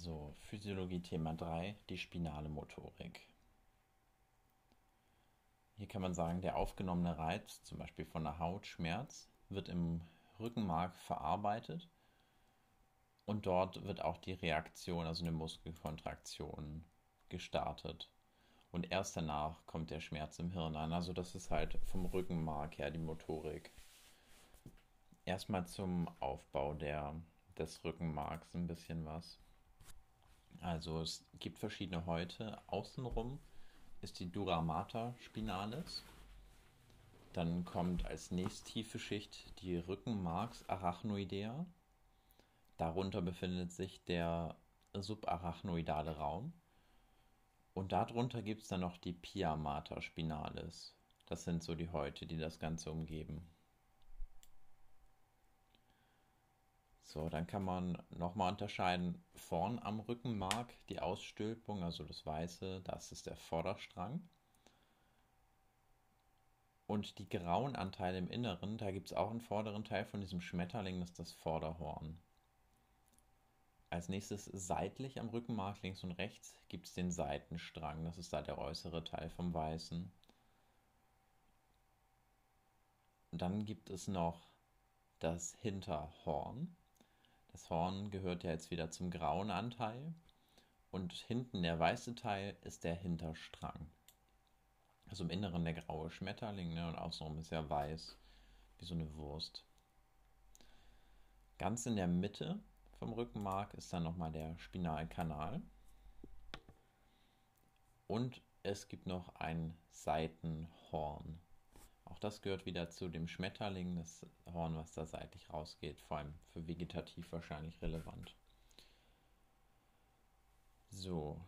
So, Physiologie Thema 3, die spinale Motorik. Hier kann man sagen, der aufgenommene Reiz, zum Beispiel von der Hautschmerz, wird im Rückenmark verarbeitet und dort wird auch die Reaktion, also eine Muskelkontraktion, gestartet. Und erst danach kommt der Schmerz im Hirn an. Also das ist halt vom Rückenmark her die Motorik. Erstmal zum Aufbau der, des Rückenmarks ein bisschen was. Also es gibt verschiedene Häute. Außenrum ist die Dura mater spinalis. Dann kommt als nächsttiefe Schicht die Rückenmarks arachnoidea. Darunter befindet sich der subarachnoidale Raum. Und darunter gibt es dann noch die Pia mater spinalis. Das sind so die Häute, die das Ganze umgeben. So, dann kann man nochmal unterscheiden, vorn am Rückenmark die Ausstülpung, also das Weiße, das ist der Vorderstrang. Und die grauen Anteile im Inneren, da gibt es auch einen vorderen Teil von diesem Schmetterling, das ist das Vorderhorn. Als nächstes seitlich am Rückenmark links und rechts gibt es den Seitenstrang, das ist da der äußere Teil vom Weißen. Dann gibt es noch das Hinterhorn. Das Horn gehört ja jetzt wieder zum grauen Anteil und hinten der weiße Teil ist der Hinterstrang. Also im Inneren der graue Schmetterling ne, und außenrum ist ja weiß, wie so eine Wurst. Ganz in der Mitte vom Rückenmark ist dann nochmal der Spinalkanal. Und es gibt noch ein Seitenhorn. Auch das gehört wieder zu dem Schmetterling, das Horn, was da seitlich rausgeht, vor allem für vegetativ wahrscheinlich relevant. So.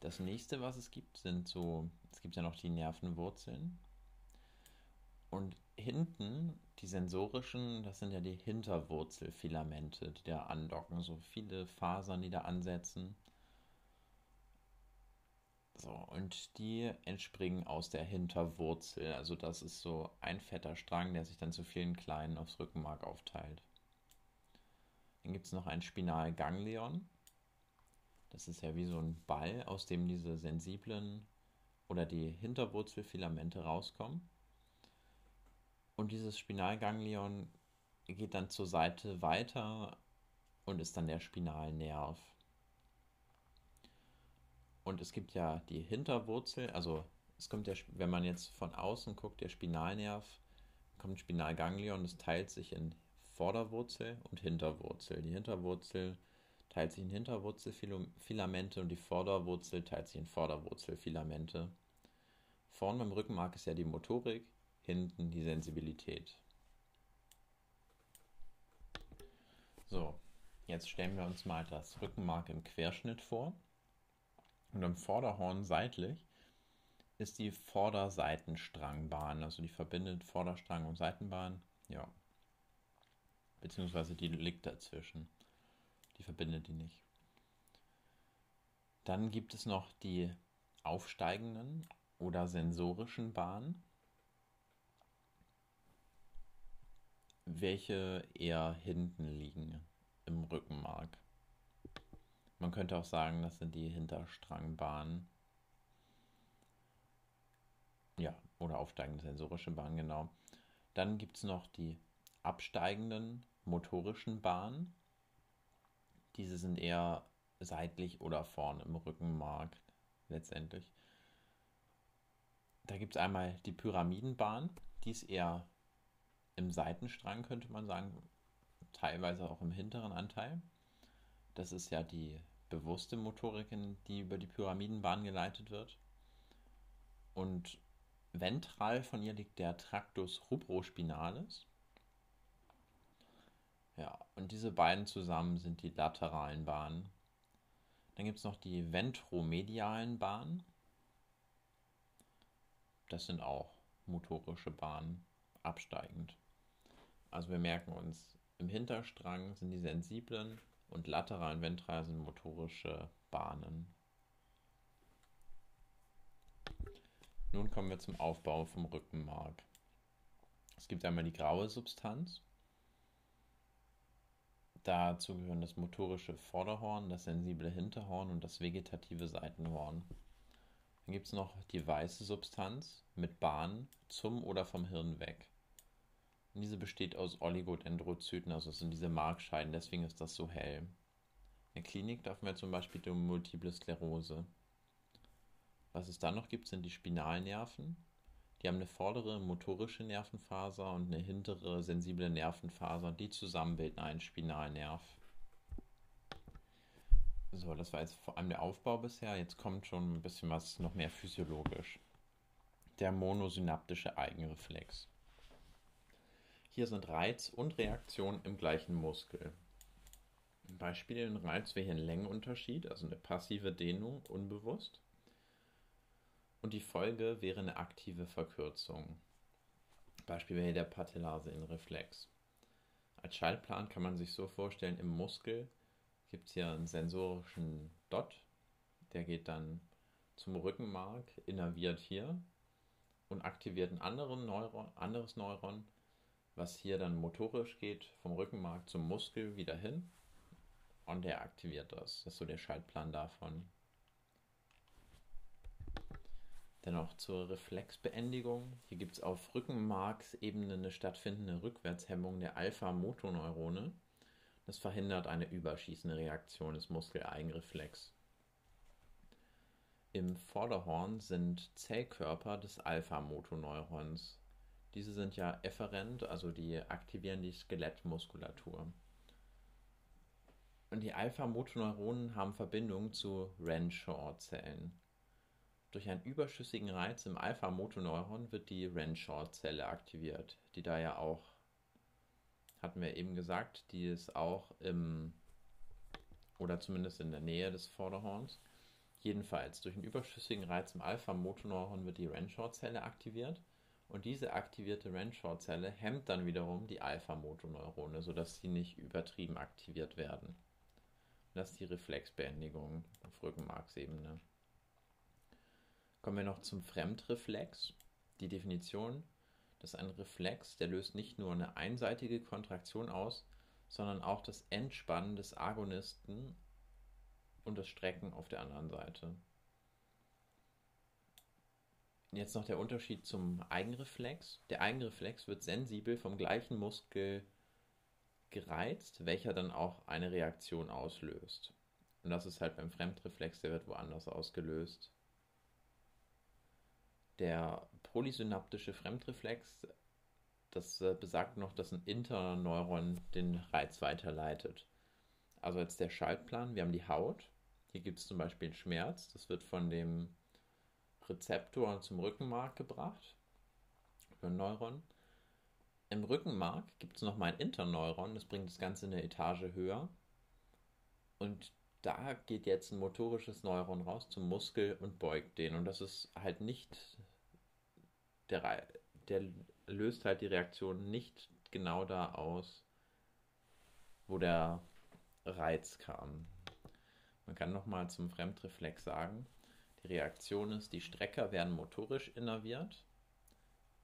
Das nächste, was es gibt, sind so, es gibt ja noch die Nervenwurzeln. Und hinten, die sensorischen, das sind ja die Hinterwurzelfilamente, die da andocken, so viele Fasern, die da ansetzen. So, und die entspringen aus der Hinterwurzel. Also das ist so ein fetter Strang, der sich dann zu vielen kleinen aufs Rückenmark aufteilt. Dann gibt es noch ein Spinalganglion. Das ist ja wie so ein Ball, aus dem diese sensiblen oder die Hinterwurzelfilamente rauskommen. Und dieses Spinalganglion geht dann zur Seite weiter und ist dann der Spinalnerv. Und es gibt ja die Hinterwurzel, also es kommt ja, wenn man jetzt von außen guckt, der Spinalnerv, kommt Spinalganglion, das teilt sich in Vorderwurzel und Hinterwurzel. Die Hinterwurzel teilt sich in Hinterwurzelfilamente und die Vorderwurzel teilt sich in Vorderwurzelfilamente. Vorne beim Rückenmark ist ja die Motorik, hinten die Sensibilität. So, jetzt stellen wir uns mal das Rückenmark im Querschnitt vor. Und am Vorderhorn seitlich ist die Vorderseitenstrangbahn, also die verbindet Vorderstrang und Seitenbahn. Ja. Beziehungsweise die liegt dazwischen. Die verbindet die nicht. Dann gibt es noch die aufsteigenden oder sensorischen Bahnen, welche eher hinten liegen im Rückenmark. Man könnte auch sagen, das sind die Hinterstrangbahnen. Ja, oder aufsteigende sensorische Bahnen, genau. Dann gibt es noch die absteigenden motorischen Bahnen. Diese sind eher seitlich oder vorne im Rückenmark letztendlich. Da gibt es einmal die Pyramidenbahn, die ist eher im Seitenstrang, könnte man sagen, teilweise auch im hinteren Anteil. Das ist ja die bewusste Motorik, die über die Pyramidenbahn geleitet wird. Und ventral von ihr liegt der Tractus rubrospinalis. Ja, und diese beiden zusammen sind die lateralen Bahnen. Dann gibt es noch die ventromedialen Bahnen. Das sind auch motorische Bahnen, absteigend. Also wir merken uns, im Hinterstrang sind die sensiblen und lateral und ventral sind motorische Bahnen. Nun kommen wir zum Aufbau vom Rückenmark. Es gibt einmal die graue Substanz. Dazu gehören das motorische Vorderhorn, das sensible Hinterhorn und das vegetative Seitenhorn. Dann gibt es noch die weiße Substanz mit Bahn zum oder vom Hirn weg. Diese besteht aus Oligodendrozyten, also es sind diese Markscheiden, deswegen ist das so hell. In der Klinik darf man zum Beispiel die Multiple Sklerose. Was es dann noch gibt, sind die Spinalnerven. Die haben eine vordere motorische Nervenfaser und eine hintere sensible Nervenfaser. Die zusammen bilden einen Spinalnerv. So, das war jetzt vor allem der Aufbau bisher. Jetzt kommt schon ein bisschen was noch mehr physiologisch. Der monosynaptische Eigenreflex. Hier sind Reiz und Reaktion im gleichen Muskel. Beispiel den Reiz wäre hier ein Längenunterschied, also eine passive Dehnung, unbewusst. Und die Folge wäre eine aktive Verkürzung. Beispiel wäre hier der Patellarsehnen-Reflex. Als Schaltplan kann man sich so vorstellen, im Muskel gibt es hier einen sensorischen Dot, der geht dann zum Rückenmark, innerviert hier und aktiviert ein anderen Neuron, anderes Neuron, was hier dann motorisch geht, vom Rückenmark zum Muskel wieder hin und der aktiviert das. Das ist so der Schaltplan davon. Dennoch zur Reflexbeendigung. Hier gibt es auf Rückenmarksebene eine stattfindende Rückwärtshemmung der Alpha-Motoneurone. Das verhindert eine überschießende Reaktion des Muskeleigenreflex. Im Vorderhorn sind Zellkörper des Alpha-Motoneurons. Diese sind ja efferent, also die aktivieren die Skelettmuskulatur. Und die Alpha-Motoneuronen haben Verbindung zu Renshaw-Zellen. Durch einen überschüssigen Reiz im Alpha-Motoneuron wird die Renshaw-Zelle aktiviert, die da ja auch, hatten wir eben gesagt, die ist auch im, oder zumindest in der Nähe des Vorderhorns. Jedenfalls, durch einen überschüssigen Reiz im Alpha-Motoneuron wird die Renshaw-Zelle aktiviert und diese aktivierte Renshaw-Zelle hemmt dann wiederum die Alpha-Motoneurone, sodass sie nicht übertrieben aktiviert werden. Das ist die Reflexbeendigung auf Rückenmarksebene. Kommen wir noch zum Fremdreflex. Die Definition, das ist ein Reflex, der löst nicht nur eine einseitige Kontraktion aus, sondern auch das Entspannen des Agonisten und das Strecken auf der anderen Seite. Jetzt noch der Unterschied zum Eigenreflex. Der Eigenreflex wird sensibel vom gleichen Muskel gereizt, welcher dann auch eine Reaktion auslöst. Und das ist halt beim Fremdreflex, der wird woanders ausgelöst. Der polysynaptische Fremdreflex, das äh, besagt noch, dass ein Interneuron den Reiz weiterleitet. Also jetzt der Schaltplan, wir haben die Haut. Hier gibt es zum Beispiel Schmerz, das wird von dem Rezeptor zum Rückenmark gebracht, über ein Neuron. Im Rückenmark gibt es nochmal ein Interneuron, das bringt das Ganze eine Etage höher. Und da geht jetzt ein motorisches Neuron raus zum Muskel und beugt den. Und das ist halt nicht, der, der löst halt die Reaktion nicht genau da aus, wo der Reiz kam. Man kann nochmal zum Fremdreflex sagen, die Reaktion ist, die Strecker werden motorisch innerviert,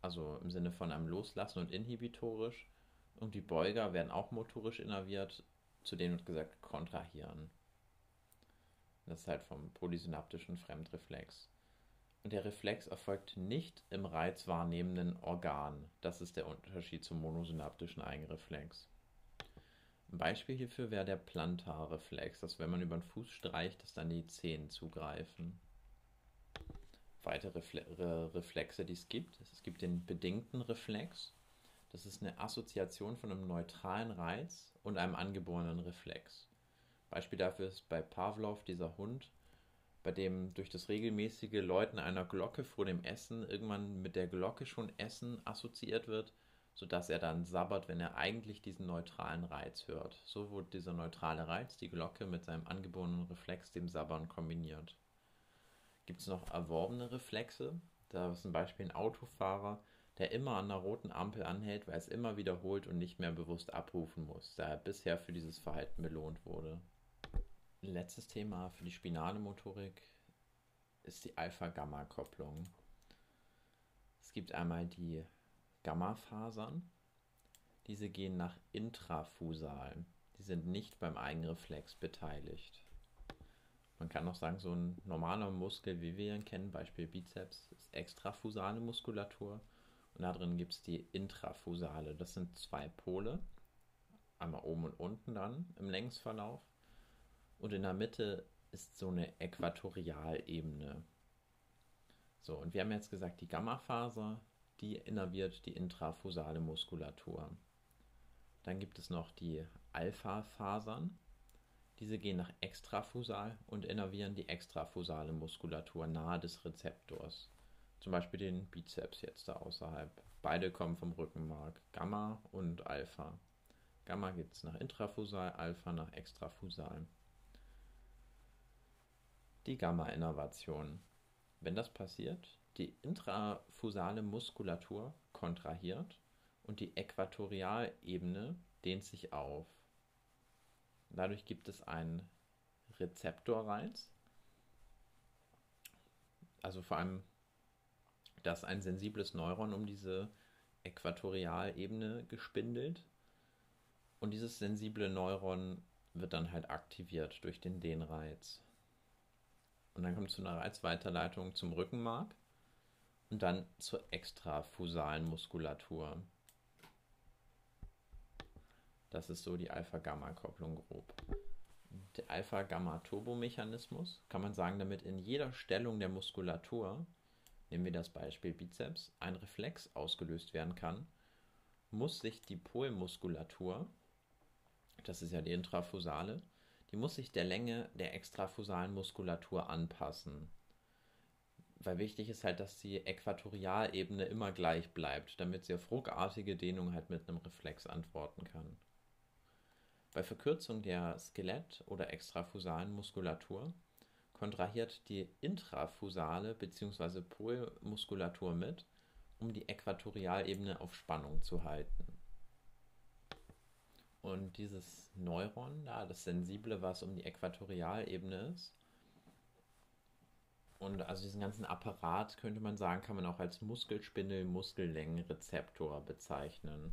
also im Sinne von einem Loslassen und inhibitorisch, und die Beuger werden auch motorisch innerviert, zu denen wird gesagt kontrahieren. Das ist halt vom polysynaptischen Fremdreflex. Und der Reflex erfolgt nicht im reizwahrnehmenden Organ. Das ist der Unterschied zum monosynaptischen Eigenreflex. Ein Beispiel hierfür wäre der Plantarreflex, dass wenn man über den Fuß streicht, dass dann die Zehen zugreifen weitere Reflexe, die es gibt. Es gibt den bedingten Reflex. Das ist eine Assoziation von einem neutralen Reiz und einem angeborenen Reflex. Beispiel dafür ist bei Pavlov dieser Hund, bei dem durch das regelmäßige Läuten einer Glocke vor dem Essen irgendwann mit der Glocke schon Essen assoziiert wird, sodass er dann sabbert, wenn er eigentlich diesen neutralen Reiz hört. So wurde dieser neutrale Reiz, die Glocke, mit seinem angeborenen Reflex, dem Sabbern, kombiniert. Gibt es noch erworbene Reflexe? Da ist zum Beispiel ein Autofahrer, der immer an einer roten Ampel anhält, weil es immer wiederholt und nicht mehr bewusst abrufen muss, da er bisher für dieses Verhalten belohnt wurde. Letztes Thema für die spinale Motorik ist die Alpha-Gamma-Kopplung. Es gibt einmal die Gamma-Fasern. Diese gehen nach intrafusal. die sind nicht beim Eigenreflex beteiligt. Man kann auch sagen, so ein normaler Muskel, wie wir ihn kennen, Beispiel Bizeps, ist extrafusale Muskulatur. Und da drin gibt es die intrafusale. Das sind zwei Pole, einmal oben und unten dann im Längsverlauf. Und in der Mitte ist so eine Äquatorialebene. So, und wir haben jetzt gesagt, die Gammafaser, die innerviert die intrafusale Muskulatur. Dann gibt es noch die Alpha-Fasern. Diese gehen nach extrafusal und innervieren die extrafusale Muskulatur nahe des Rezeptors. Zum Beispiel den Bizeps jetzt da außerhalb. Beide kommen vom Rückenmark, Gamma und Alpha. Gamma gibt es nach intrafusal, Alpha nach extrafusal. Die Gamma-Innervation. Wenn das passiert, die intrafusale Muskulatur kontrahiert und die Äquatorialebene dehnt sich auf. Dadurch gibt es einen Rezeptorreiz, also vor allem, dass ein sensibles Neuron um diese Äquatorialebene gespindelt und dieses sensible Neuron wird dann halt aktiviert durch den Dehnreiz. Und dann kommt es zu einer Reizweiterleitung zum Rückenmark und dann zur extrafusalen Muskulatur. Das ist so die Alpha-Gamma-Kopplung grob. Der Alpha-Gamma-Turbomechanismus kann man sagen, damit in jeder Stellung der Muskulatur, nehmen wir das Beispiel Bizeps, ein Reflex ausgelöst werden kann, muss sich die Polmuskulatur, das ist ja die intrafusale, die muss sich der Länge der extrafusalen Muskulatur anpassen. Weil wichtig ist halt, dass die Äquatorialebene immer gleich bleibt, damit sie auf ruckartige Dehnung halt mit einem Reflex antworten kann. Bei Verkürzung der Skelett- oder extrafusalen Muskulatur kontrahiert die intrafusale bzw. Polmuskulatur mit, um die Äquatorialebene auf Spannung zu halten. Und dieses Neuron, da, das Sensible, was um die Äquatorialebene ist, und also diesen ganzen Apparat könnte man sagen, kann man auch als Muskelspindel, Muskellängenrezeptor bezeichnen.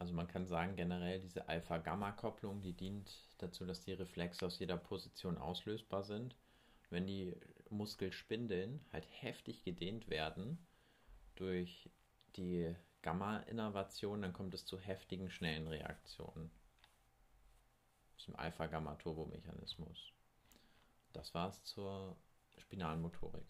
Also man kann sagen, generell diese Alpha-Gamma-Kopplung, die dient dazu, dass die Reflexe aus jeder Position auslösbar sind. Wenn die Muskelspindeln halt heftig gedehnt werden durch die Gamma-Innervation, dann kommt es zu heftigen, schnellen Reaktionen. Zum Alpha-Gamma-Turbomechanismus. Das war's zur Spinalmotorik.